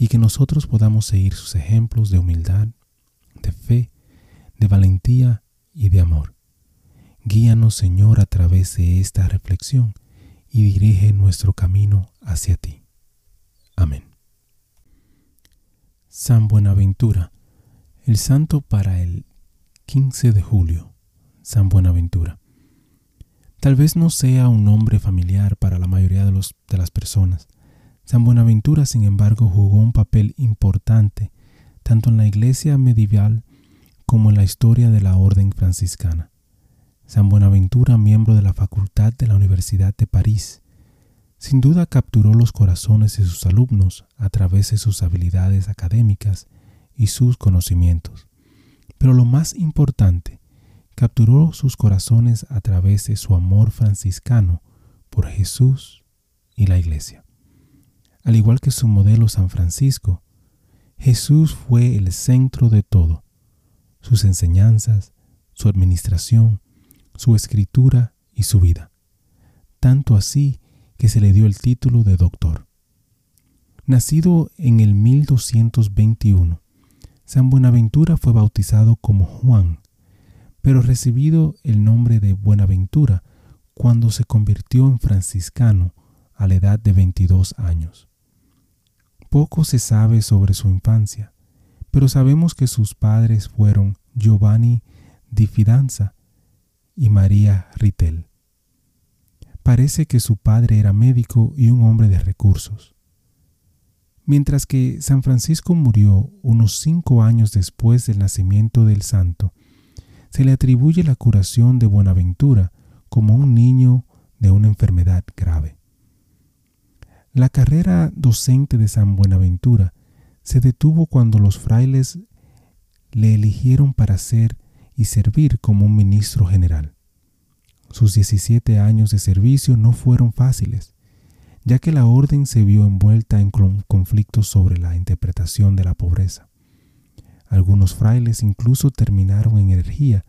y que nosotros podamos seguir sus ejemplos de humildad, de fe, de valentía y de amor. Guíanos, Señor, a través de esta reflexión y dirige nuestro camino hacia ti. Amén. San Buenaventura, el santo para el 15 de julio. San Buenaventura. Tal vez no sea un nombre familiar para la mayoría de, de las personas, San Buenaventura, sin embargo, jugó un papel importante tanto en la iglesia medieval como en la historia de la orden franciscana. San Buenaventura, miembro de la Facultad de la Universidad de París, sin duda capturó los corazones de sus alumnos a través de sus habilidades académicas y sus conocimientos. Pero lo más importante, capturó sus corazones a través de su amor franciscano por Jesús y la Iglesia. Al igual que su modelo San Francisco, Jesús fue el centro de todo, sus enseñanzas, su administración, su escritura y su vida, tanto así que se le dio el título de doctor. Nacido en el 1221, San Buenaventura fue bautizado como Juan, pero recibido el nombre de Buenaventura cuando se convirtió en franciscano a la edad de 22 años. Poco se sabe sobre su infancia, pero sabemos que sus padres fueron Giovanni di Fidanza y María Ritel. Parece que su padre era médico y un hombre de recursos. Mientras que San Francisco murió unos cinco años después del nacimiento del santo, se le atribuye la curación de Buenaventura como un niño de una enfermedad grave. La carrera docente de San Buenaventura se detuvo cuando los frailes le eligieron para ser y servir como un ministro general. Sus 17 años de servicio no fueron fáciles, ya que la orden se vio envuelta en conflictos sobre la interpretación de la pobreza. Algunos frailes incluso terminaron en energía,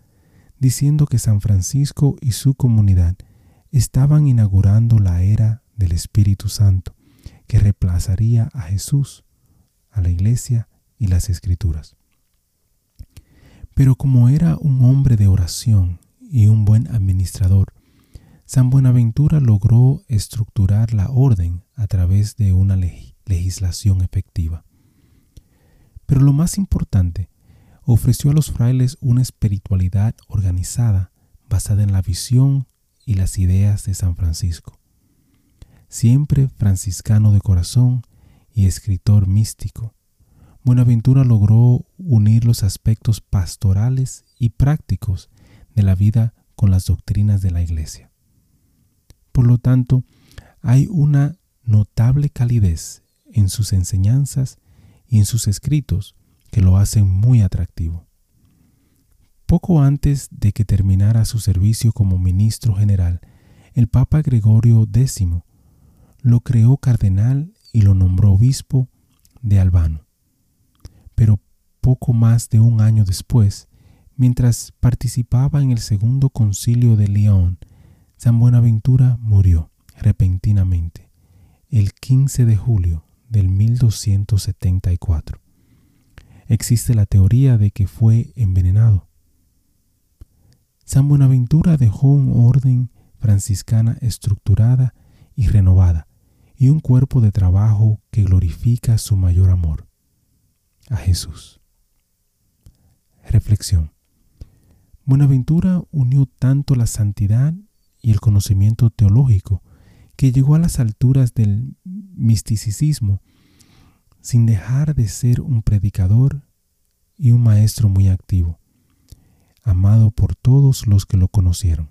diciendo que San Francisco y su comunidad estaban inaugurando la era del Espíritu Santo, que reemplazaría a Jesús, a la iglesia y las escrituras. Pero como era un hombre de oración y un buen administrador, San Buenaventura logró estructurar la orden a través de una legislación efectiva. Pero lo más importante, ofreció a los frailes una espiritualidad organizada basada en la visión y las ideas de San Francisco siempre franciscano de corazón y escritor místico. Buenaventura logró unir los aspectos pastorales y prácticos de la vida con las doctrinas de la Iglesia. Por lo tanto, hay una notable calidez en sus enseñanzas y en sus escritos que lo hacen muy atractivo. Poco antes de que terminara su servicio como ministro general, el Papa Gregorio X lo creó cardenal y lo nombró obispo de Albano. Pero poco más de un año después, mientras participaba en el segundo concilio de León, San Buenaventura murió repentinamente el 15 de julio del 1274. Existe la teoría de que fue envenenado. San Buenaventura dejó un orden franciscana estructurada y renovada, y un cuerpo de trabajo que glorifica su mayor amor. a Jesús. Reflexión. Buenaventura unió tanto la santidad y el conocimiento teológico que llegó a las alturas del misticismo sin dejar de ser un predicador y un maestro muy activo, amado por todos los que lo conocieron.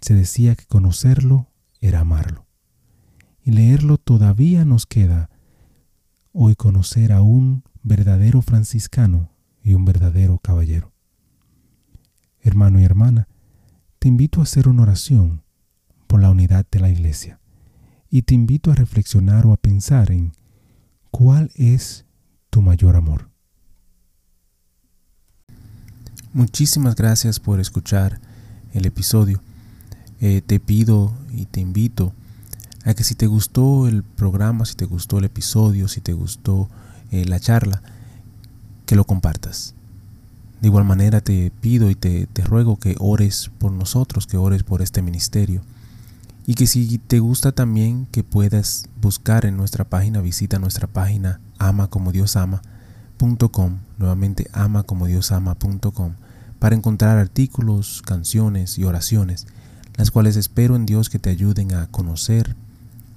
Se decía que conocerlo era amarlo. Leerlo todavía nos queda hoy conocer a un verdadero franciscano y un verdadero caballero. Hermano y hermana, te invito a hacer una oración por la unidad de la Iglesia y te invito a reflexionar o a pensar en cuál es tu mayor amor. Muchísimas gracias por escuchar el episodio. Eh, te pido y te invito a que si te gustó el programa, si te gustó el episodio, si te gustó eh, la charla, que lo compartas. De igual manera te pido y te, te ruego que ores por nosotros, que ores por este ministerio. Y que si te gusta también que puedas buscar en nuestra página, visita nuestra página amacomodiosama.com, nuevamente amacomodiosama.com, para encontrar artículos, canciones y oraciones, las cuales espero en Dios que te ayuden a conocer,